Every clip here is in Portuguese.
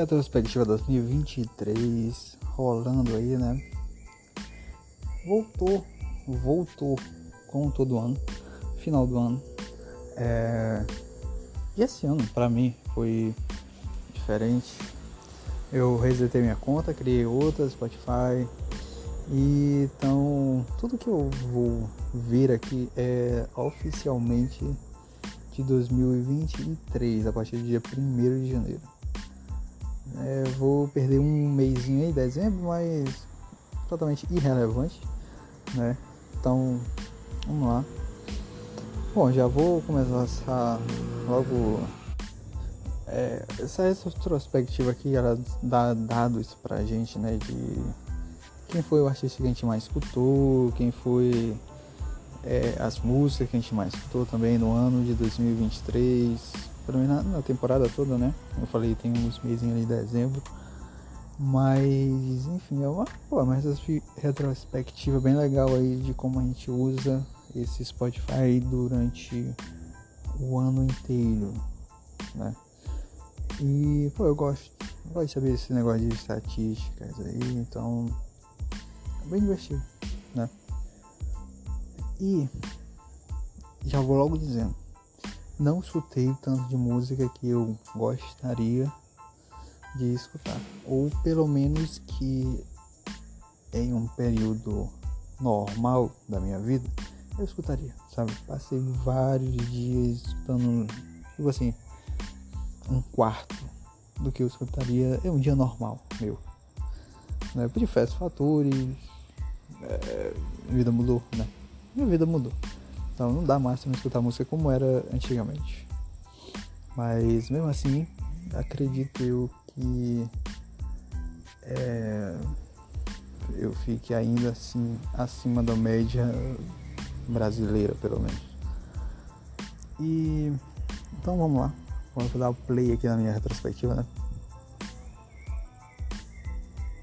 retrospectiva 2023 rolando aí, né? Voltou, voltou como todo ano, final do ano. É... E esse ano, pra mim, foi diferente. Eu resetei minha conta, criei outra, Spotify. Então, tudo que eu vou ver aqui é oficialmente de 2023, a partir do dia 1 de janeiro. É, vou perder um mêsinho aí, dezembro, mas totalmente irrelevante, né? Então, vamos lá. Bom, já vou começar logo é, essa retrospectiva aqui, ela dá dados pra gente, né? De quem foi o artista que a gente mais escutou, quem foi é, as músicas que a gente mais escutou também no ano de 2023 pelo menos na, na, temporada toda, né? Eu falei, tem uns meses ali em dezembro. Mas, enfim, é uma, pô, uma retrospectiva bem legal aí de como a gente usa esse Spotify durante o ano inteiro, né? E, pô, eu gosto, eu gosto de saber esse negócio de estatísticas aí, então é bem divertido, né? E já vou logo dizendo, não escutei tanto de música que eu gostaria de escutar. Ou pelo menos que em um período normal da minha vida eu escutaria, sabe? Passei vários dias escutando, tipo assim, um quarto do que eu escutaria é um dia normal meu. Né? Por diversos fatores, é, vida mudou, né? Minha vida mudou. Então não dá mais pra escutar música como era antigamente. Mas mesmo assim, acredito eu que é, eu fique ainda assim acima da média brasileira, pelo menos. E então vamos lá. Vamos dar o play aqui na minha retrospectiva, né?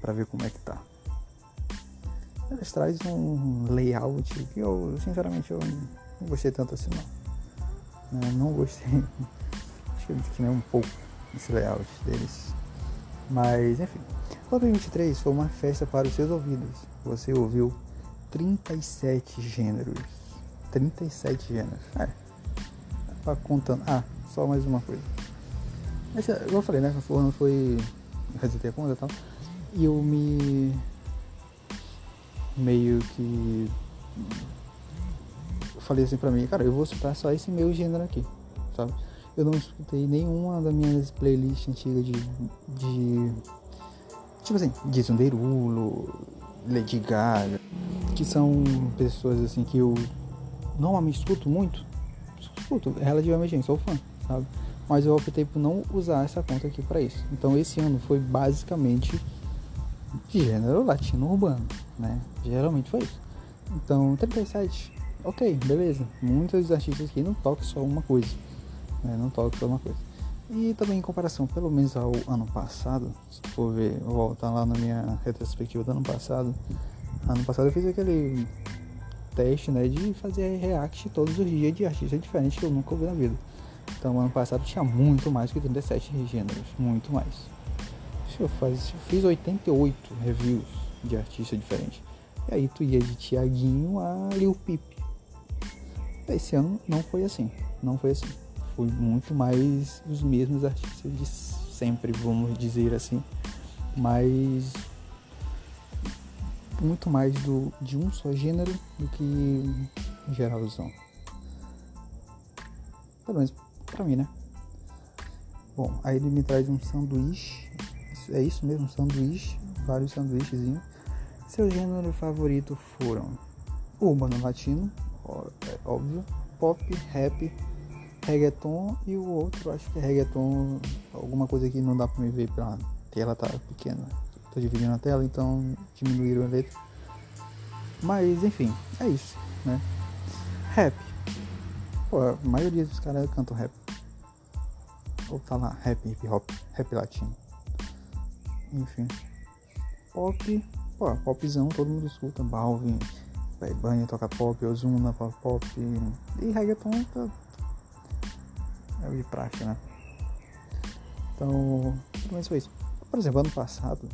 Pra ver como é que tá. Eles traz um layout que eu, sinceramente, eu não gostei tanto assim não. Não, não gostei. Achei que nem um pouco esse layout deles. Mas enfim. O 23 foi uma festa para os seus ouvidos. Você ouviu 37 gêneros. 37 gêneros. É. Tá contando. Ah, só mais uma coisa. Esse, igual eu falei, né? O ano foi. Resetei a conta e tal. E eu me. Meio que falei assim pra mim, cara, eu vou escutar só esse meu gênero aqui, sabe? Eu não escutei nenhuma das minhas playlists antigas de. de tipo assim, Jason Derulo, Lady Gaga, que são pessoas assim que eu normalmente escuto muito. Escuto, relativamente, sou fã, sabe? Mas eu optei por não usar essa conta aqui para isso. Então esse ano foi basicamente de gênero latino urbano, né? Geralmente foi isso. Então, 37 ok, beleza. Muitos artistas aqui não tocam só uma coisa. Né? Não tocam só uma coisa. E também em comparação, pelo menos ao ano passado, se for ver, voltar lá na minha retrospectiva do ano passado. Ano passado eu fiz aquele teste, né, de fazer react todos os dias de artistas diferentes que eu nunca ouvi na vida. Então ano passado tinha muito mais que 37 gêneros, muito mais. Eu, faz, eu fiz 88 reviews de artistas diferentes. E aí tu ia de Tiaguinho a Lil Peep. Esse ano não foi assim, não foi assim. Foi muito mais os mesmos artistas de sempre, vamos dizer assim, mas muito mais do, de um só gênero do que geralzão. Pelo menos pra mim, né? Bom, aí ele me traz um sanduíche. É isso mesmo, sanduíche. Vários sanduíchezinhos. Seu gênero favorito foram Urbano Latino, é óbvio, pop, rap, reggaeton e o outro acho que é reggaeton, alguma coisa que não dá pra me ver pela tela tá pequena. Tô dividindo a tela, então diminuíram a letra. Mas enfim, é isso, né? Rap. Pô, a maioria dos caras cantam rap. Ou tá lá, rap, hip hop, rap latino. Enfim. Pop, pô, popzão, todo mundo escuta, Balvin, Bad toca pop, Ozuna toca pop e reggaeton tá... é o de praxe, né? Então, pelo menos foi isso. Por exemplo, ano passado,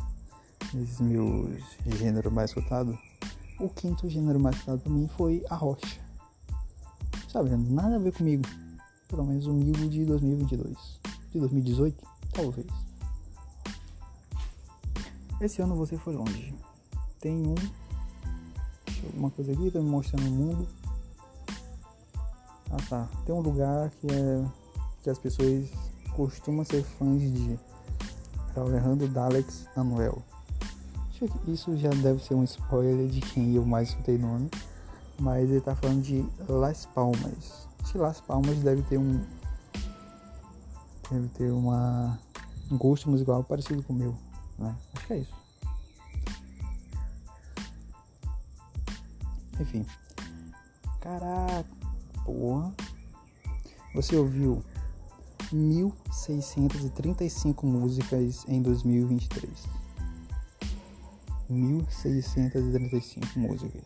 nesses meus gêneros mais escutados, o quinto gênero mais escutado pra mim foi a rocha. Sabe, nada a ver comigo. Pelo menos o mil de 2022. De 2018, talvez. Esse ano você foi longe. Tem um. Deixa eu ver uma coisa aqui, tá me mostrando o mundo. Ah tá. Tem um lugar que é. que as pessoas costumam ser fãs de. Alejandro Dalex Anuel. Isso já deve ser um spoiler de quem eu mais escutei no ano. Mas ele tá falando de Las Palmas. Que Las Palmas deve ter um. Deve ter uma. Um gosto musical parecido com o meu. Né? Acho que é isso. Enfim. Caraca, porra. Você ouviu 1635 músicas em 2023. 1635 músicas.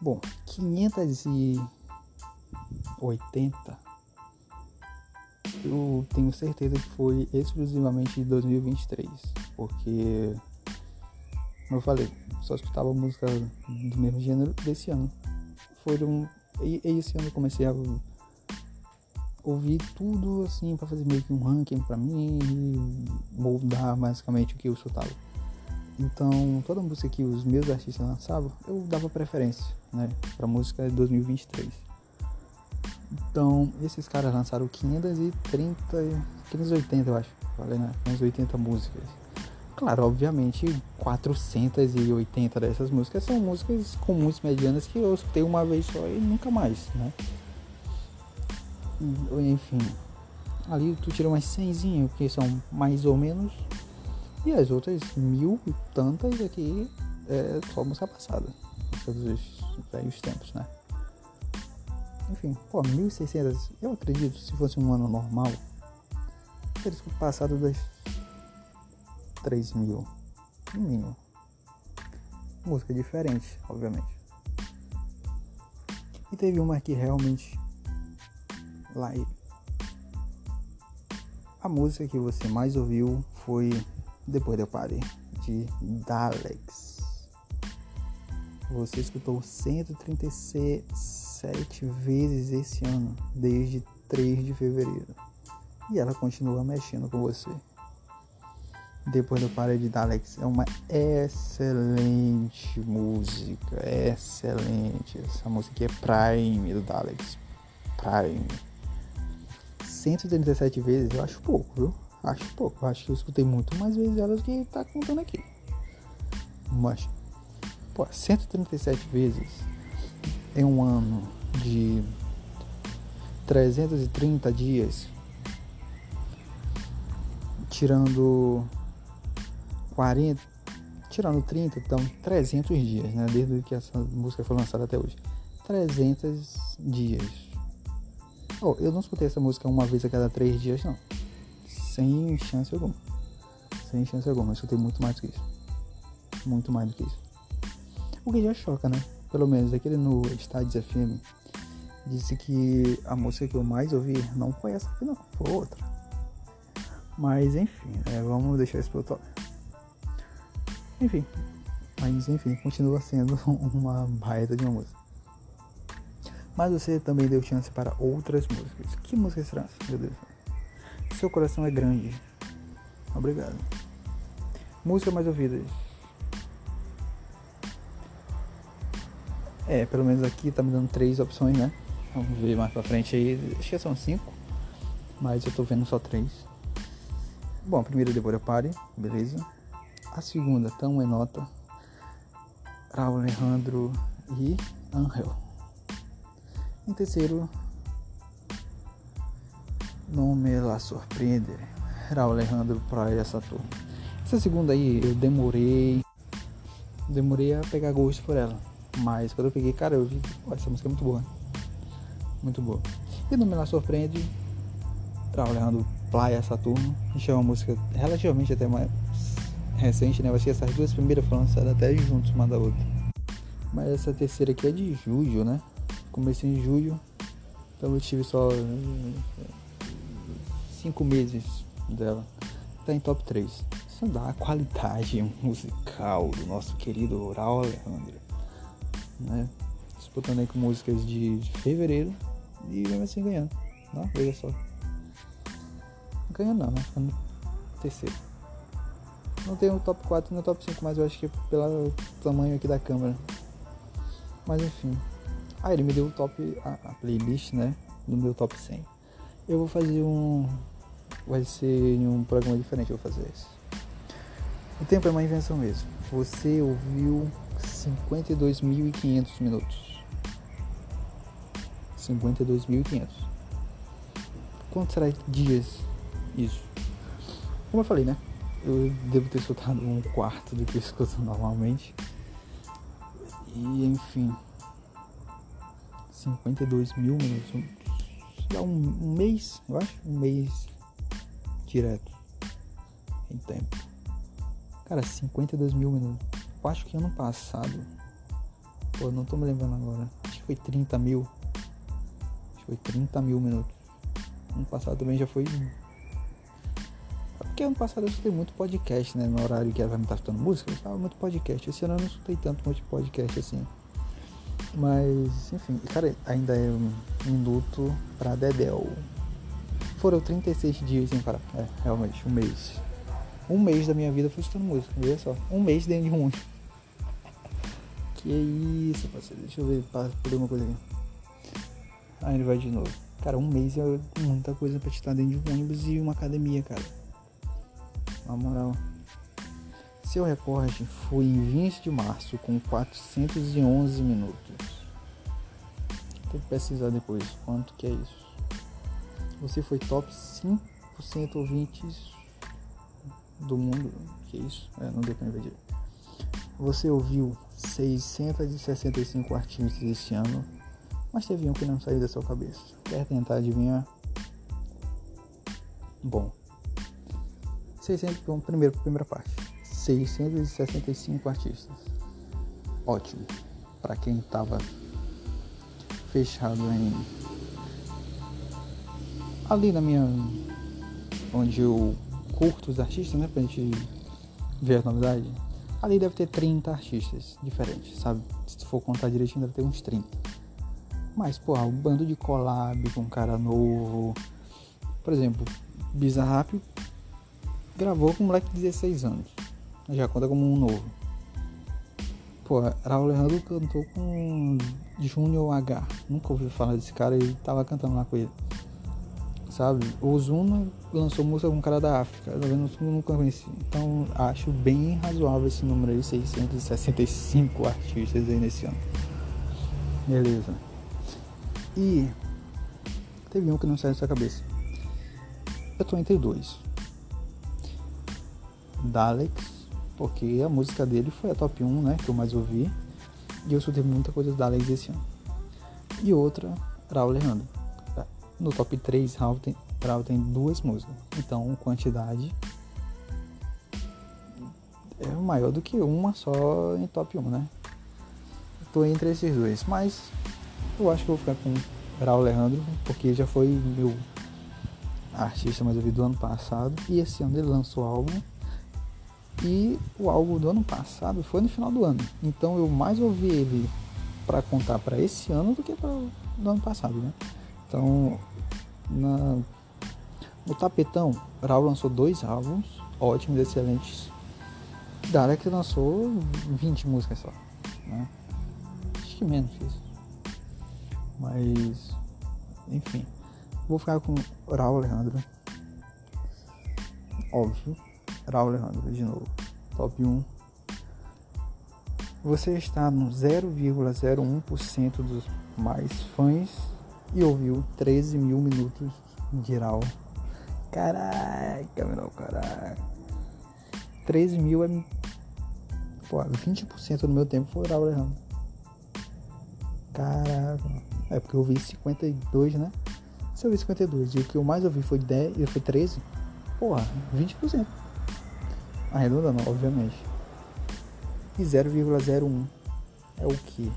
Bom, 580 eu tenho certeza que foi exclusivamente de 2023, porque como eu falei, só escutava música do mesmo gênero desse ano. Foram e esse ano eu comecei a ouvir tudo assim para fazer meio que um ranking para mim e moldar basicamente o que eu escutava. Então, toda música que os meus artistas lançavam, eu dava preferência, né, para música de 2023. Então, esses caras lançaram 530, 580, eu acho, falei, né, 580 músicas. Claro, obviamente, 480 dessas músicas são músicas comuns, medianas, que eu escutei uma vez só e nunca mais, né? Enfim, ali tu tira umas 100, que são mais ou menos e as outras mil e tantas aqui é só música passada. Todos os velhos tempos, né? Enfim, pô, 1600, eu acredito, se fosse um ano normal, teria passado das 3 mil, no mínimo. Música diferente, obviamente. E teve uma que realmente lá a música que você mais ouviu foi depois eu parei de Dalex. Você escutou 137 vezes esse ano, desde 3 de fevereiro. E ela continua mexendo com você. Depois eu parei de Dalex. É uma excelente música. Excelente. Essa música é Prime do Dalex. Prime. 137 vezes eu acho pouco, viu? Acho pouco, acho que eu escutei muito mais vezes elas do que tá contando aqui. Mas, pô, 137 vezes em um ano de 330 dias, tirando 40, tirando 30, então 300 dias, né? Desde que essa música foi lançada até hoje. 300 dias. Oh, eu não escutei essa música uma vez a cada três dias, não sem chance alguma. Sem chance alguma. Eu escutei muito mais do que isso. Muito mais do que isso. O que já choca, né? Pelo menos aquele no Estádio FM disse que a música que eu mais ouvi não foi essa aqui não, foi outra. Mas enfim, né? vamos deixar isso pro outro Enfim, mas enfim, continua sendo uma baita de uma música. Mas você também deu chance para outras músicas. Que músicas serão? Meu Deus. Seu coração é grande. Obrigado. Música mais ouvida. É, pelo menos aqui tá me dando três opções, né? Vamos ver mais pra frente aí. Acho que são cinco. Mas eu tô vendo só três. Bom, a primeira Deborah Pare, beleza. A segunda, Tão em Nota. Raul Alejandro e Angel. Em terceiro, não me la surpreende. Era o Alejandro Praia Saturno. Essa segunda aí eu demorei. Demorei a pegar gosto por ela. Mas quando eu peguei, cara, eu vi. essa música é muito boa. Muito boa. E não me la surpreende. O Alejandro Praia Saturno. Gente é uma música relativamente até mais recente, né? Eu acho que essas duas primeiras foram lançadas até juntos uma da outra. Mas essa terceira aqui é de julho, né? Comecei em julho. Então eu tive só cinco meses dela. tá em top 3. Isso dá a qualidade musical do nosso querido Raul Alejandro. Né? Disputando aí com músicas de fevereiro e mesmo assim ganhando. Não, veja só. Ganhando não, né? Ficando terceiro. Não tem o top 4 nem o top 5, mas eu acho que pelo tamanho aqui da câmera. Mas enfim. Ah, ele me deu o top. A, a playlist, né? No meu top 100. Eu vou fazer um. Vai ser em um programa diferente, eu vou fazer isso. O tempo é uma invenção mesmo. Você ouviu 52.500 minutos. 52.500. Quanto será dias isso? Como eu falei, né? Eu devo ter escutado um quarto do que eu escuto normalmente. E enfim. 52 mil minutos. Dá um, um mês, eu acho. Um mês direto. Em tempo. Cara, 52 mil minutos. Eu acho que ano passado. Pô, não tô me lembrando agora. Acho que foi 30 mil. Acho que foi 30 mil minutos. Ano passado também já foi porque ano passado eu escutei muito podcast, né? No horário que ela me estar escutando música, eu estava muito podcast. Esse ano eu não escutei tanto muito podcast assim. Mas, enfim, cara, ainda é um minuto pra Dedel. Foram 36 dias sem parar. É, realmente, um mês. Um mês da minha vida foi escutando música, veja só. Um mês dentro de um ônibus. Que isso, parceiro. Deixa eu ver, por uma coisa aqui. Aí ele vai de novo. Cara, um mês é muita coisa pra estar dentro de um ônibus e uma academia, cara. Na moral. Seu recorde foi em 20 de março com 411 minutos. Tem que pesquisar depois quanto que é isso. Você foi top 5% ouvintes do mundo. Que isso? É, não deu pra ver Você ouviu 665 artistas este ano, mas teve um que não saiu da sua cabeça. Quer tentar adivinhar? Bom, 600, bom, primeiro, primeira parte. 665 artistas. Ótimo. Para quem tava fechado em ali na minha onde eu curto os artistas, né, pra gente ver a novidade. Ali deve ter 30 artistas diferentes, sabe? Se for contar direitinho, deve ter uns 30. Mas, porra, um bando de collab com um cara novo. Por exemplo, Bizarrap gravou com um moleque de 16 anos. Já conta como um novo. Pô, Raul Alejandro cantou com Junior H. Nunca ouvi falar desse cara e tava cantando lá com ele. Sabe? O Zuna lançou música com um cara da África. Tá? Eu nunca conheci. Então acho bem razoável esse número aí, 665 artistas aí nesse ano. Beleza. E teve um que não saiu da sua cabeça. Eu tô entre dois. Daleks, porque a música dele foi a top 1, né, que eu mais ouvi. E eu escutei muita coisa do Daleks esse ano. E outra, Raul Alejandro. No top 3, Raul tem, Raul tem duas músicas. Então, quantidade é maior do que uma só em top 1, né? Tô entre esses dois, mas eu acho que vou ficar com Raul Alejandro, porque já foi meu artista mais ouvido do ano passado. E esse ano ele lançou álbum e o álbum do ano passado foi no final do ano. Então eu mais ouvi ele para contar para esse ano do que para do ano passado, né? Então, na, no Tapetão, Raul lançou dois álbuns ótimos, excelentes. Dalek lançou 20 músicas só, né? Acho que menos isso. Mas, enfim, vou ficar com Raul Alejandro. Óbvio Raul Alejandro de novo. Top 1. Você está no 0,01% dos mais fãs e ouviu 13 mil minutos de Raul. Caraca, meu caraca. 13 mil é. Pô, 20% do meu tempo foi Raul Alejandro. Caraca. É porque eu ouvi 52, né? Se eu ouvi 52 e o que eu mais ouvi foi 10 e foi 13, porra, 20% arredondando, obviamente. E 0,01 é o que?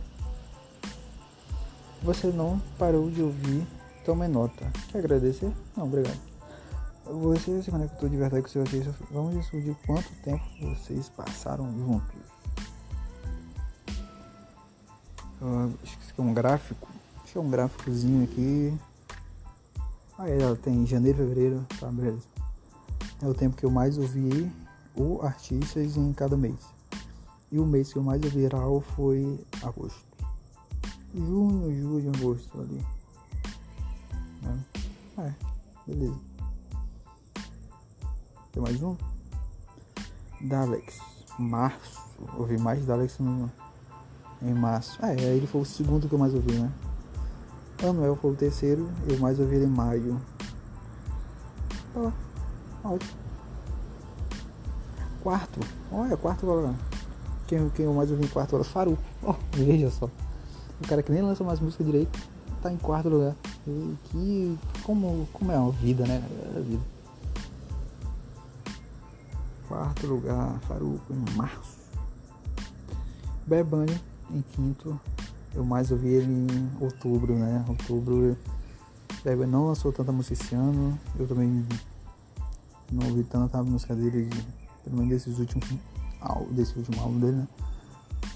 Você não parou de ouvir, tome nota. Quer agradecer? Não, obrigado. Você se conectou de verdade com seu. Vamos descobrir quanto tempo vocês passaram juntos. Uh, acho que é um gráfico. Que é um gráficozinho aqui. Aí ela tem janeiro, fevereiro, tá, beleza. É o tempo que eu mais ouvi o artistas em cada mês. E o mês que mais ouvi Raul foi agosto. Junho, julho, agosto ali. É, é beleza. Tem mais um? Daleks. Março. Ouvi mais Daleks no, em março. É, ele foi o segundo que eu mais ouvi, né? Anuel foi o terceiro, eu mais ouvi ele em maio. Oh, ótimo. Quarto. Olha, quarto agora. Quem, quem eu mais ouvi em quarto agora? Faru. Oh, veja só. O cara que nem lança mais música direito tá em quarto lugar. E que. Como, como é a vida, né? É a vida. Quarto lugar, Faruco em março. Bebani em quinto. Eu mais ouvi ele em outubro, né? Outubro. Bebani não lançou tanta música esse ano. Eu também não ouvi tanta música dele, pelo menos desses últimos desse último álbum dele, né?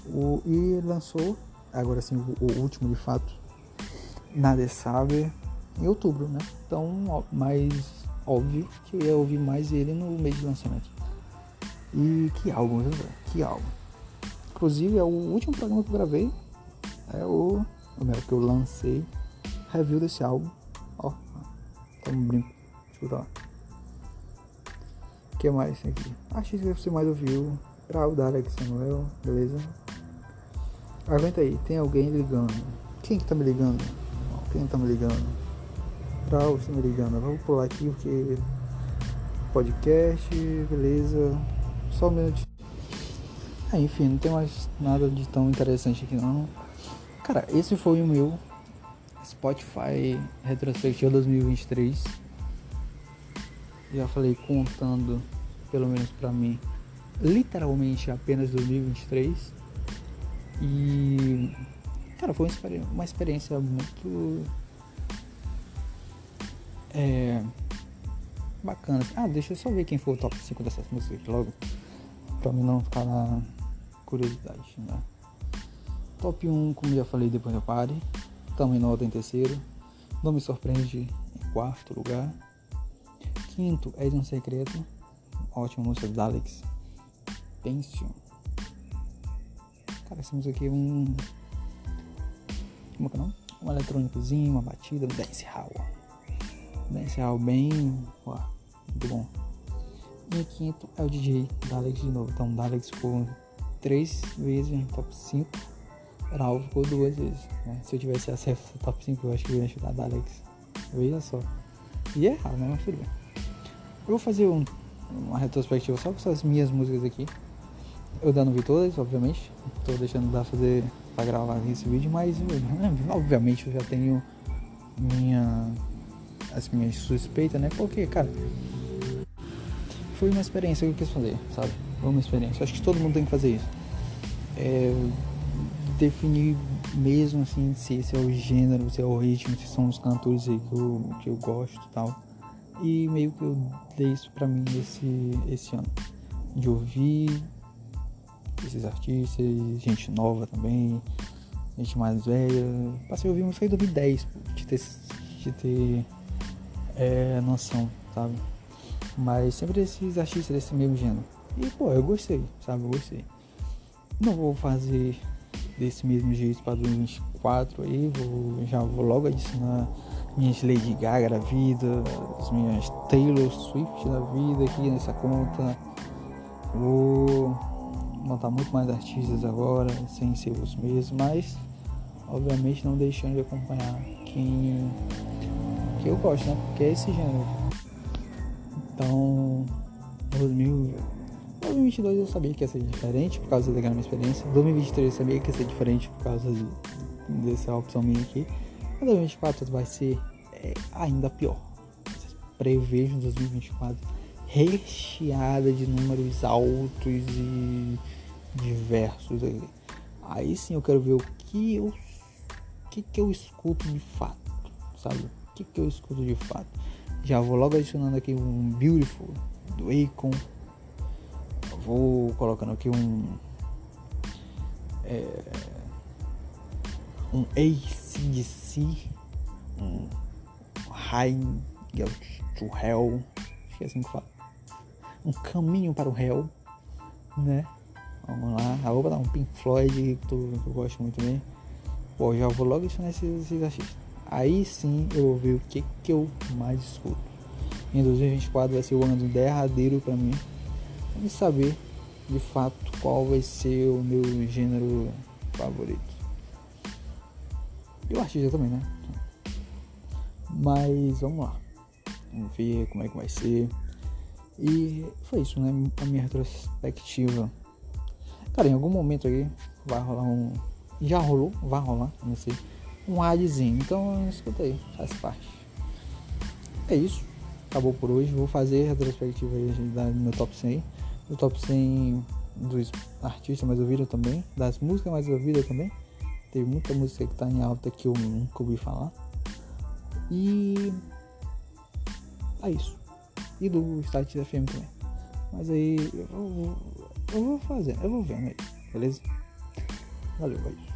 O, e lançou, agora sim, o, o último de fato, Nada Sabe, em outubro, né? Então, mais óbvio que eu ia ouvir mais ele no mês de lançamento. E que álbum, viu, velho? Que álbum. Inclusive, é o último programa que eu gravei. É o. O meu que eu lancei. Review desse álbum. Ó. Tá um brinco. Escuta lá. O que mais aqui? Acho que você mais ouviu. Grau da Alex Samuel. Beleza? Aguenta aí. Tem alguém ligando. Quem que tá me ligando? Quem tá me ligando? Grau, está me ligando. Vou pular aqui porque. Podcast. Beleza. Só um minuto. É, enfim, não tem mais nada de tão interessante aqui não. Cara, esse foi o meu Spotify Retrospectiva 2023. Já falei contando, pelo menos pra mim, literalmente apenas 2023. E. Cara, foi uma experiência muito. É. Bacana. Ah, deixa eu só ver quem foi o top 5 dessas músicas logo pra mim não ficar na curiosidade, né? Top 1, como já falei, depois eu pare. Também nota em terceiro. Não me surpreende em quarto lugar. Quinto, é de um secreto. Ótima música do Alex. Pension. Cara, essa música aqui é um. Como é que é não? Um eletrônicozinho, uma batida, um dance hall. Dance hall bem. Ó, muito bom. E quinto é o DJ Dalex de novo. Então Dalex ficou três vezes no top 5. Raul ficou duas vezes. Né? Se eu tivesse acesso ao top 5, eu acho que eu ia ajudar Dalex. Veja só. E é errado, né? Tudo bem. Eu vou fazer um, uma retrospectiva só com essas minhas músicas aqui. Eu ainda não vi todas, obviamente. Tô deixando dar fazer pra gravar esse vídeo, mas obviamente eu já tenho minha as minhas suspeitas, né? Porque, cara, foi uma experiência que eu quis fazer, sabe? Foi uma experiência. Acho que todo mundo tem que fazer isso. É, definir mesmo assim se esse é o gênero, se é o ritmo, se são os cantores aí que eu, que eu gosto e tal. E meio que eu dei isso pra mim esse, esse ano. De ouvir esses artistas, gente nova também, gente mais velha. Passei a ouvir música em 2010, de ter, de ter é, noção, sabe? Mas sempre esses artistas desse mesmo gênero. E pô, eu gostei, sabe? Eu gostei. Não vou fazer desse mesmo jeito para 2024 aí, vou, já vou logo adicionar minhas Lady Gaga da vida, as minhas Taylor Swift da vida aqui nessa conta. Vou montar muito mais artistas agora, sem ser os mesmos, mas obviamente não deixando de acompanhar quem que eu gosto, né? Porque é esse gênero. Então, 2022 eu sabia que ia ser diferente por causa daquela minha experiência. 2023 eu sabia que ia ser diferente por causa de, dessa opção minha aqui. 2024 vai ser é, ainda pior. Prevejo 2024 recheada de números altos e diversos. Aí, aí sim eu quero ver o que eu, o que, que eu escuto de fato, sabe? O que, que eu escuto de fato Já vou logo adicionando aqui um Beautiful do Akon. Vou colocando aqui um. É, um ACDC. Um High to Hell. Acho que é assim que fala. Um caminho para o Hell. Né? Vamos lá. Ah, vou dar um Pink Floyd que eu, que eu gosto muito bem. Pô, já vou logo adicionar esses, esses artistas. Aí sim eu vou ver o que, que eu mais escuto. Em 2024 vai ser o ano derradeiro para mim. E saber de fato qual vai ser o meu gênero favorito. E o artista também, né? Mas vamos lá. Vamos ver como é que vai ser. E foi isso, né? A minha retrospectiva. Cara, em algum momento aí vai rolar um. Já rolou, vai rolar, não sei. Um adzinho. Então escuta aí, faz parte. É isso. Acabou por hoje. Vou fazer a retrospectiva aí do meu top 100. O top 100 dos artistas mais ouvidos também. Das músicas mais ouvidas também. Tem muita música que tá em alta que eu nunca ouvi falar. E é isso. E do Start FM também. Mas aí eu vou, eu vou fazer, eu vou vendo aí, beleza? Valeu, valeu.